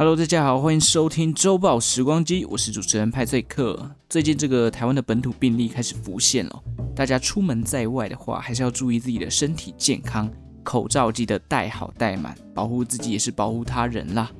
Hello，大家好，欢迎收听周报时光机，我是主持人派翠克。最近这个台湾的本土病例开始浮现了，大家出门在外的话，还是要注意自己的身体健康，口罩记得戴好戴满，保护自己也是保护他人啦。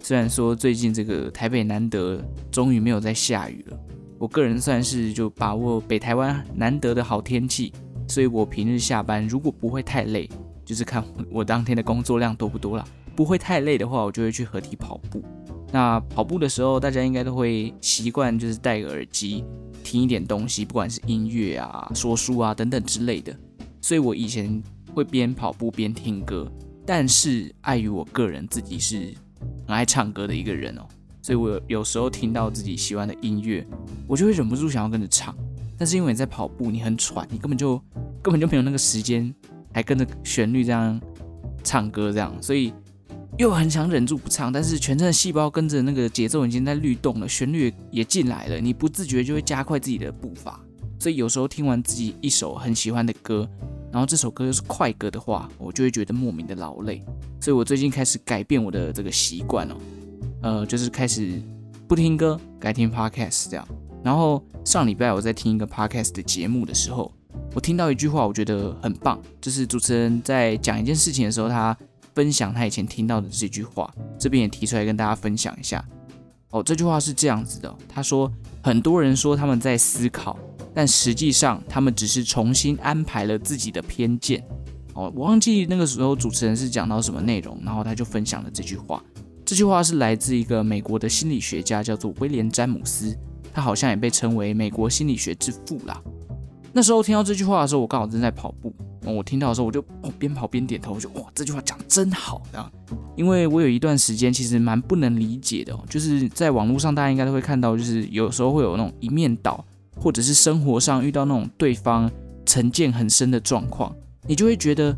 虽然说最近这个台北难得终于没有再下雨了，我个人算是就把握北台湾难得的好天气，所以我平日下班如果不会太累。就是看我当天的工作量多不多啦，不会太累的话，我就会去河堤跑步。那跑步的时候，大家应该都会习惯，就是戴个耳机听一点东西，不管是音乐啊、说书啊等等之类的。所以我以前会边跑步边听歌，但是碍于我个人自己是很爱唱歌的一个人哦，所以我有时候听到自己喜欢的音乐，我就会忍不住想要跟着唱。但是因为你在跑步，你很喘，你根本就根本就没有那个时间。还跟着旋律这样唱歌，这样，所以又很想忍住不唱，但是全身的细胞跟着那个节奏已经在律动了，旋律也进来了，你不自觉就会加快自己的步伐。所以有时候听完自己一首很喜欢的歌，然后这首歌又是快歌的话，我就会觉得莫名的劳累。所以我最近开始改变我的这个习惯哦，呃，就是开始不听歌，改听 podcast 这样。然后上礼拜我在听一个 podcast 的节目的时候。我听到一句话，我觉得很棒，就是主持人在讲一件事情的时候，他分享他以前听到的这句话，这边也提出来跟大家分享一下。哦，这句话是这样子的，他说，很多人说他们在思考，但实际上他们只是重新安排了自己的偏见。哦，我忘记那个时候主持人是讲到什么内容，然后他就分享了这句话。这句话是来自一个美国的心理学家，叫做威廉詹姆斯，他好像也被称为美国心理学之父啦。那时候听到这句话的时候，我刚好正在跑步。我听到的时候，我就哦边跑边点头，我就哇，这句话讲真好啊！因为我有一段时间其实蛮不能理解的，就是在网络上大家应该都会看到，就是有时候会有那种一面倒，或者是生活上遇到那种对方成见很深的状况，你就会觉得，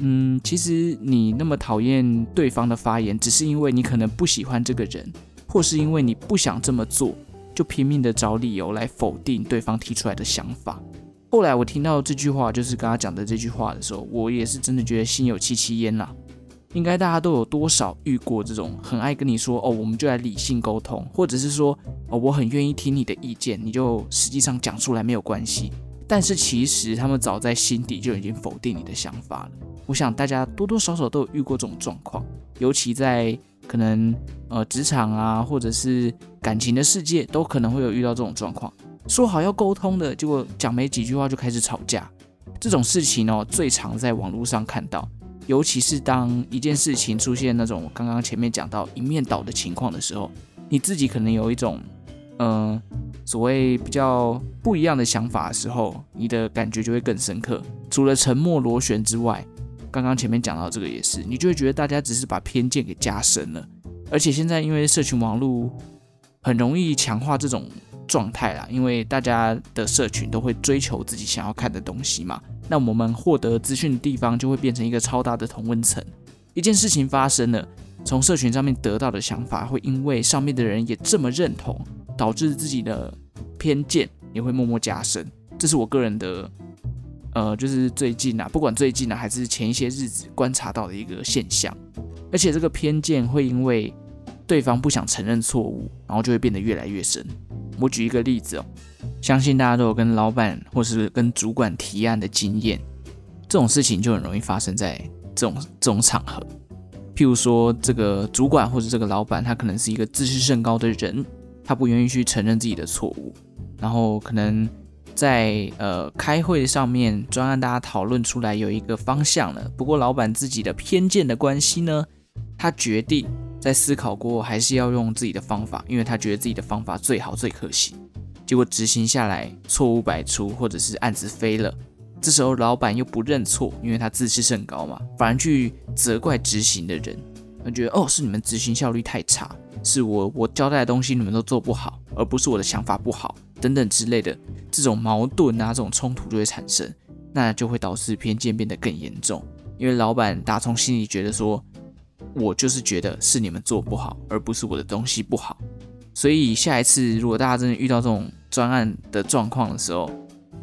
嗯，其实你那么讨厌对方的发言，只是因为你可能不喜欢这个人，或是因为你不想这么做，就拼命的找理由来否定对方提出来的想法。后来我听到这句话，就是刚刚讲的这句话的时候，我也是真的觉得心有戚戚焉呐。应该大家都有多少遇过这种很爱跟你说哦，我们就来理性沟通，或者是说哦，我很愿意听你的意见，你就实际上讲出来没有关系。但是其实他们早在心底就已经否定你的想法了。我想大家多多少少都有遇过这种状况，尤其在可能呃职场啊，或者是感情的世界，都可能会有遇到这种状况。说好要沟通的，结果讲没几句话就开始吵架，这种事情哦，最常在网络上看到。尤其是当一件事情出现那种刚刚前面讲到一面倒的情况的时候，你自己可能有一种，嗯、所谓比较不一样的想法的时候，你的感觉就会更深刻。除了沉默螺旋之外，刚刚前面讲到这个也是，你就会觉得大家只是把偏见给加深了。而且现在因为社群网络很容易强化这种。状态啦，因为大家的社群都会追求自己想要看的东西嘛，那我们获得资讯的地方就会变成一个超大的同温层。一件事情发生了，从社群上面得到的想法会因为上面的人也这么认同，导致自己的偏见也会默默加深。这是我个人的，呃，就是最近啊，不管最近啊，还是前一些日子观察到的一个现象。而且这个偏见会因为对方不想承认错误，然后就会变得越来越深。我举一个例子哦，相信大家都有跟老板或是跟主管提案的经验，这种事情就很容易发生在这种这种场合。譬如说，这个主管或者这个老板，他可能是一个自视甚高的人，他不愿意去承认自己的错误，然后可能在呃开会上面专案大家讨论出来有一个方向了，不过老板自己的偏见的关系呢，他决定。在思考过，还是要用自己的方法，因为他觉得自己的方法最好最可行。结果执行下来，错误百出，或者是案子飞了。这时候老板又不认错，因为他自视甚高嘛，反而去责怪执行的人。他觉得哦，是你们执行效率太差，是我我交代的东西你们都做不好，而不是我的想法不好等等之类的。这种矛盾啊，这种冲突就会产生，那就会导致偏见变得更严重，因为老板打从心里觉得说。我就是觉得是你们做不好，而不是我的东西不好。所以下一次如果大家真的遇到这种专案的状况的时候，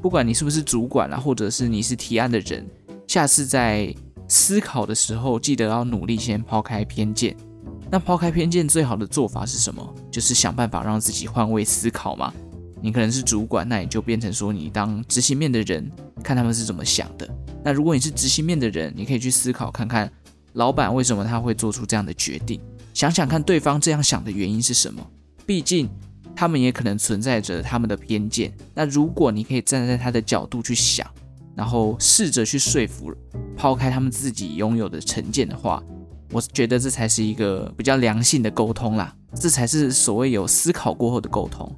不管你是不是主管啊，或者是你是提案的人，下次在思考的时候，记得要努力先抛开偏见，那抛开偏见最好的做法是什么？就是想办法让自己换位思考嘛。你可能是主管，那你就变成说你当执行面的人，看他们是怎么想的。那如果你是执行面的人，你可以去思考看看老板为什么他会做出这样的决定，想想看对方这样想的原因是什么。毕竟他们也可能存在着他们的偏见。那如果你可以站在他的角度去想，然后试着去说服，抛开他们自己拥有的成见的话，我觉得这才是一个比较良性的沟通啦，这才是所谓有思考过后的沟通。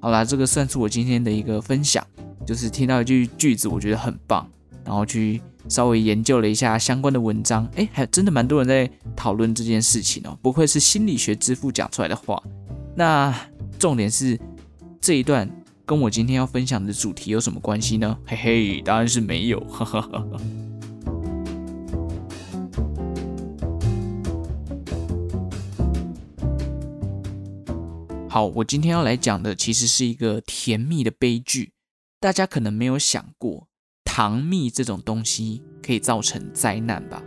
好啦，这个算是我今天的一个分享，就是听到一句句子，我觉得很棒，然后去稍微研究了一下相关的文章，诶，还真的蛮多人在讨论这件事情哦，不愧是心理学之父讲出来的话。那重点是这一段跟我今天要分享的主题有什么关系呢？嘿嘿，当然是没有，哈哈哈哈。好，我今天要来讲的其实是一个甜蜜的悲剧。大家可能没有想过，糖蜜这种东西可以造成灾难吧？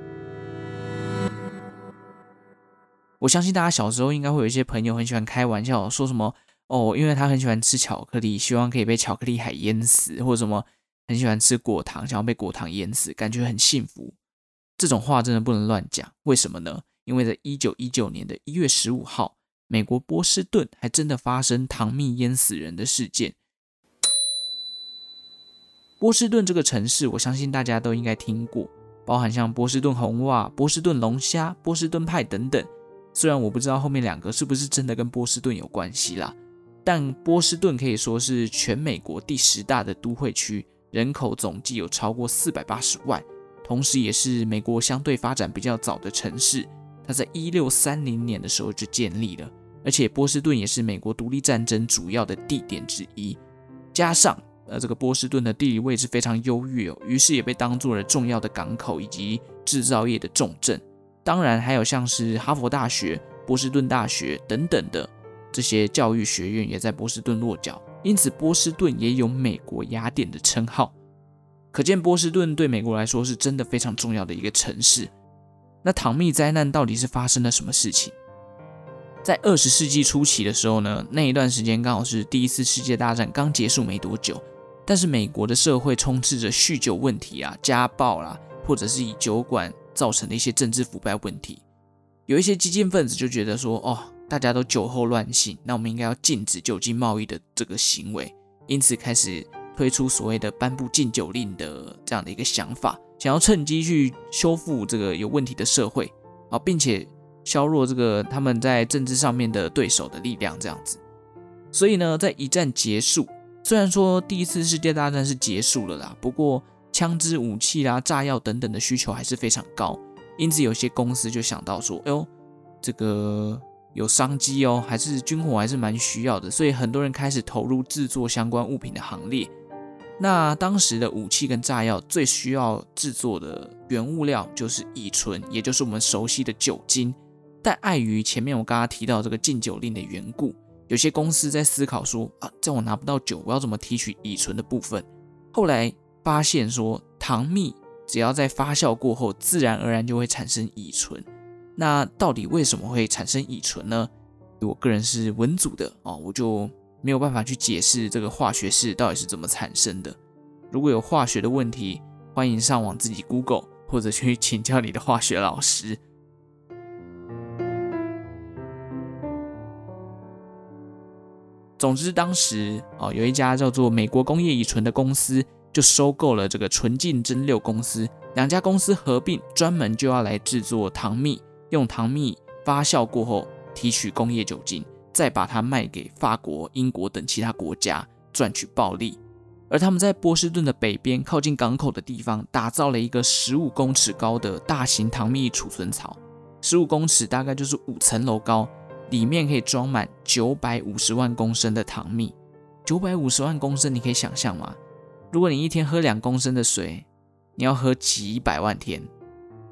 我相信大家小时候应该会有一些朋友很喜欢开玩笑，说什么哦，因为他很喜欢吃巧克力，希望可以被巧克力海淹死，或者什么很喜欢吃果糖，想要被果糖淹死，感觉很幸福。这种话真的不能乱讲。为什么呢？因为在一九一九年的一月十五号。美国波士顿还真的发生糖蜜淹死人的事件。波士顿这个城市，我相信大家都应该听过，包含像波士顿红袜、波士顿龙虾、波士顿派等等。虽然我不知道后面两个是不是真的跟波士顿有关系啦，但波士顿可以说是全美国第十大的都会区，人口总计有超过四百八十万，同时也是美国相对发展比较早的城市。它在一六三零年的时候就建立了，而且波士顿也是美国独立战争主要的地点之一。加上呃，这个波士顿的地理位置非常优越哦，于是也被当作了重要的港口以及制造业的重镇。当然，还有像是哈佛大学、波士顿大学等等的这些教育学院也在波士顿落脚，因此波士顿也有“美国雅典”的称号。可见波士顿对美国来说是真的非常重要的一个城市。那唐密灾难到底是发生了什么事情？在二十世纪初期的时候呢，那一段时间刚好是第一次世界大战刚结束没多久，但是美国的社会充斥着酗酒问题啊、家暴啦，或者是以酒馆造成的一些政治腐败问题。有一些激进分子就觉得说，哦，大家都酒后乱性，那我们应该要禁止酒精贸易的这个行为，因此开始推出所谓的颁布禁酒令的这样的一个想法。想要趁机去修复这个有问题的社会啊，并且削弱这个他们在政治上面的对手的力量，这样子。所以呢，在一战结束，虽然说第一次世界大战是结束了啦，不过枪支、武器啦、炸药等等的需求还是非常高，因此有些公司就想到说，哎呦，这个有商机哦，还是军火还是蛮需要的，所以很多人开始投入制作相关物品的行列。那当时的武器跟炸药最需要制作的原物料就是乙醇，也就是我们熟悉的酒精。但碍于前面我刚刚提到这个禁酒令的缘故，有些公司在思考说啊，这我拿不到酒，我要怎么提取乙醇的部分？后来发现说，糖蜜只要在发酵过后，自然而然就会产生乙醇。那到底为什么会产生乙醇呢？我个人是文组的哦，我就。没有办法去解释这个化学式到底是怎么产生的。如果有化学的问题，欢迎上网自己 Google 或者去请教你的化学老师。总之，当时哦，有一家叫做美国工业乙醇的公司就收购了这个纯净蒸馏公司，两家公司合并，专门就要来制作糖蜜，用糖蜜发酵过后提取工业酒精。再把它卖给法国、英国等其他国家赚取暴利，而他们在波士顿的北边靠近港口的地方打造了一个十五公尺高的大型糖蜜储存槽，十五公尺大概就是五层楼高，里面可以装满九百五十万公升的糖蜜。九百五十万公升，你可以想象吗？如果你一天喝两公升的水，你要喝几百万天，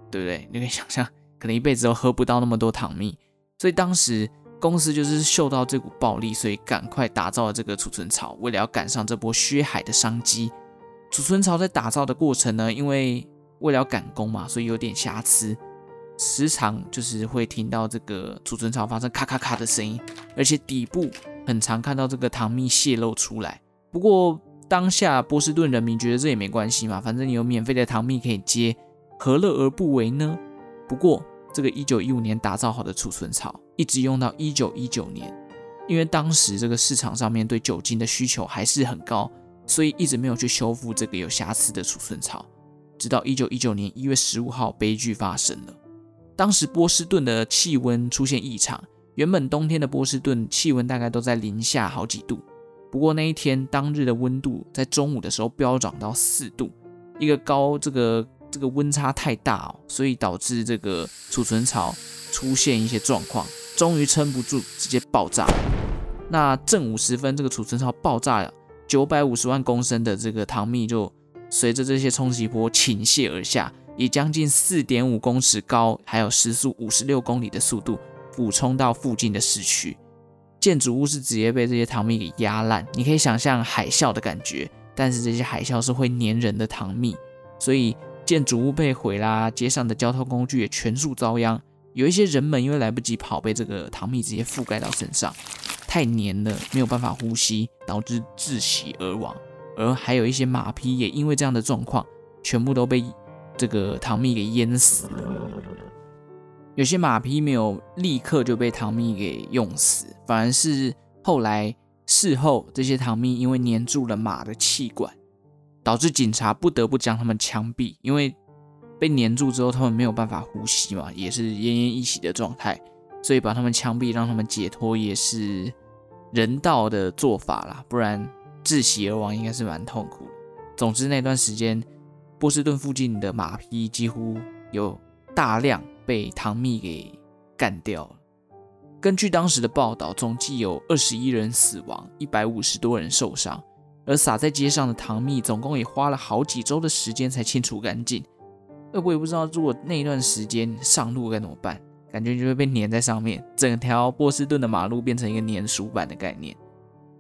对不对？你可以想象，可能一辈子都喝不到那么多糖蜜。所以当时。公司就是嗅到这股暴利，所以赶快打造了这个储存槽，为了要赶上这波血海的商机。储存槽在打造的过程呢，因为为了要赶工嘛，所以有点瑕疵，时常就是会听到这个储存槽发生咔咔咔的声音，而且底部很常看到这个糖蜜泄露出来。不过当下波士顿人民觉得这也没关系嘛，反正你有免费的糖蜜可以接，何乐而不为呢？不过这个一九一五年打造好的储存槽，一直用到一九一九年，因为当时这个市场上面对酒精的需求还是很高，所以一直没有去修复这个有瑕疵的储存槽。直到一九一九年一月十五号，悲剧发生了。当时波士顿的气温出现异常，原本冬天的波士顿气温大概都在零下好几度，不过那一天当日的温度在中午的时候飙涨到四度，一个高这个这个温差太大哦，所以导致这个储存槽出现一些状况，终于撑不住，直接爆炸。那正午时分，这个储存槽爆炸了，九百五十万公升的这个糖蜜就随着这些冲击波倾泻而下。以将近四点五公尺高，还有时速五十六公里的速度俯冲到附近的市区，建筑物是直接被这些糖蜜给压烂。你可以想象海啸的感觉，但是这些海啸是会粘人的糖蜜，所以建筑物被毁啦，街上的交通工具也全数遭殃。有一些人们因为来不及跑，被这个糖蜜直接覆盖到身上，太粘了，没有办法呼吸，导致窒息而亡。而还有一些马匹也因为这样的状况，全部都被。这个糖蜜给淹死了，有些马匹没有立刻就被糖蜜给用死，反而是后来事后这些糖蜜因为粘住了马的气管，导致警察不得不将他们枪毙，因为被粘住之后他们没有办法呼吸嘛，也是奄奄一息的状态，所以把他们枪毙让他们解脱也是人道的做法啦，不然窒息而亡应该是蛮痛苦的。总之那段时间。波士顿附近的马匹几乎有大量被糖蜜给干掉了。根据当时的报道，总计有二十一人死亡，一百五十多人受伤。而洒在街上的糖蜜，总共也花了好几周的时间才清除干净。呃，我也不知道如果那一段时间上路该怎么办，感觉就会被粘在上面，整条波士顿的马路变成一个粘鼠板的概念。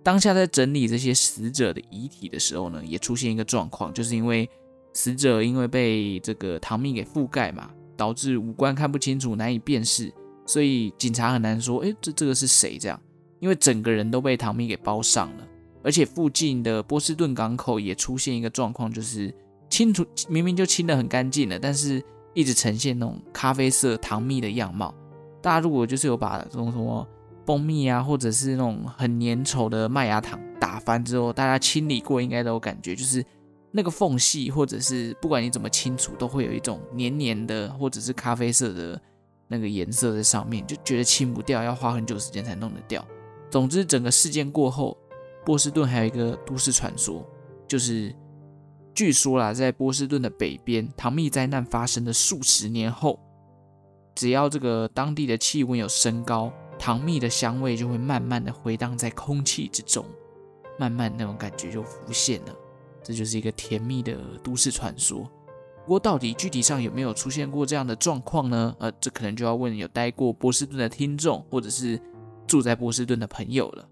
当下在整理这些死者的遗体的时候呢，也出现一个状况，就是因为。死者因为被这个糖蜜给覆盖嘛，导致五官看不清楚，难以辨识，所以警察很难说，哎，这这个是谁？这样，因为整个人都被糖蜜给包上了，而且附近的波士顿港口也出现一个状况，就是清除明明就清得很干净了，但是一直呈现那种咖啡色糖蜜的样貌。大家如果就是有把这种什么蜂蜜啊，或者是那种很粘稠的麦芽糖打翻之后，大家清理过应该都有感觉，就是。那个缝隙，或者是不管你怎么清除，都会有一种黏黏的，或者是咖啡色的那个颜色在上面，就觉得清不掉，要花很久时间才弄得掉。总之，整个事件过后，波士顿还有一个都市传说，就是据说啦，在波士顿的北边，糖蜜灾难发生的数十年后，只要这个当地的气温有升高，糖蜜的香味就会慢慢的回荡在空气之中，慢慢那种感觉就浮现了。这就是一个甜蜜的都市传说。不过，到底具体上有没有出现过这样的状况呢？呃，这可能就要问有待过波士顿的听众，或者是住在波士顿的朋友了。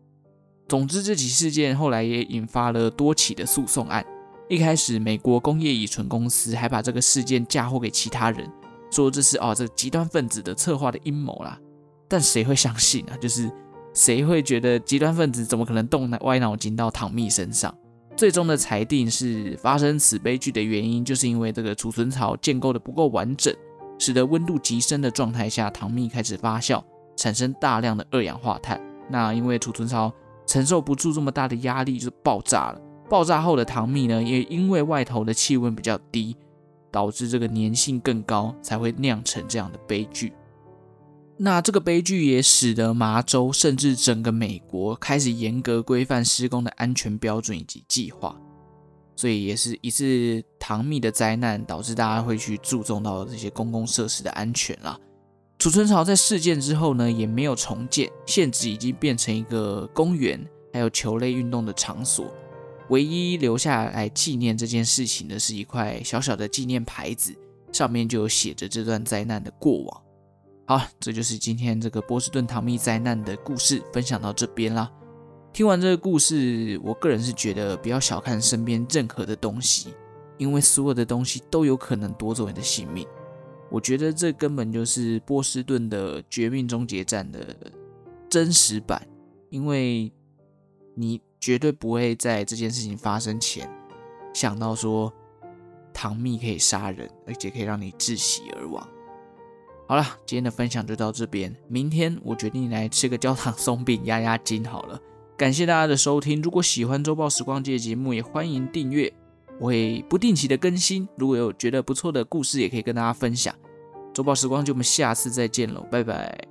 总之，这起事件后来也引发了多起的诉讼案。一开始，美国工业乙醇公司还把这个事件嫁祸给其他人，说这是哦，这极端分子的策划的阴谋啦。但谁会相信啊？就是谁会觉得极端分子怎么可能动歪脑筋到糖蜜身上？最终的裁定是，发生此悲剧的原因，就是因为这个储存槽建构的不够完整，使得温度极深的状态下，糖蜜开始发酵，产生大量的二氧化碳。那因为储存槽承受不住这么大的压力，就爆炸了。爆炸后的糖蜜呢，也因为外头的气温比较低，导致这个粘性更高，才会酿成这样的悲剧。那这个悲剧也使得麻州甚至整个美国开始严格规范施工的安全标准以及计划，所以也是一次糖蜜的灾难，导致大家会去注重到这些公共设施的安全啦。储存槽在事件之后呢，也没有重建，现址已经变成一个公园，还有球类运动的场所。唯一留下来纪念这件事情的是一块小小的纪念牌子，上面就写着这段灾难的过往。好，这就是今天这个波士顿糖蜜灾难的故事，分享到这边啦。听完这个故事，我个人是觉得不要小看身边任何的东西，因为所有的东西都有可能夺走你的性命。我觉得这根本就是波士顿的《绝命终结战》的真实版，因为你绝对不会在这件事情发生前想到说糖蜜可以杀人，而且可以让你窒息而亡。好了，今天的分享就到这边，明天我决定来吃个焦糖松饼压压惊好了。感谢大家的收听，如果喜欢周报时光机的节目，也欢迎订阅。我会不定期的更新，如果有觉得不错的故事，也可以跟大家分享。周报时光就，我们下次再见喽，拜拜。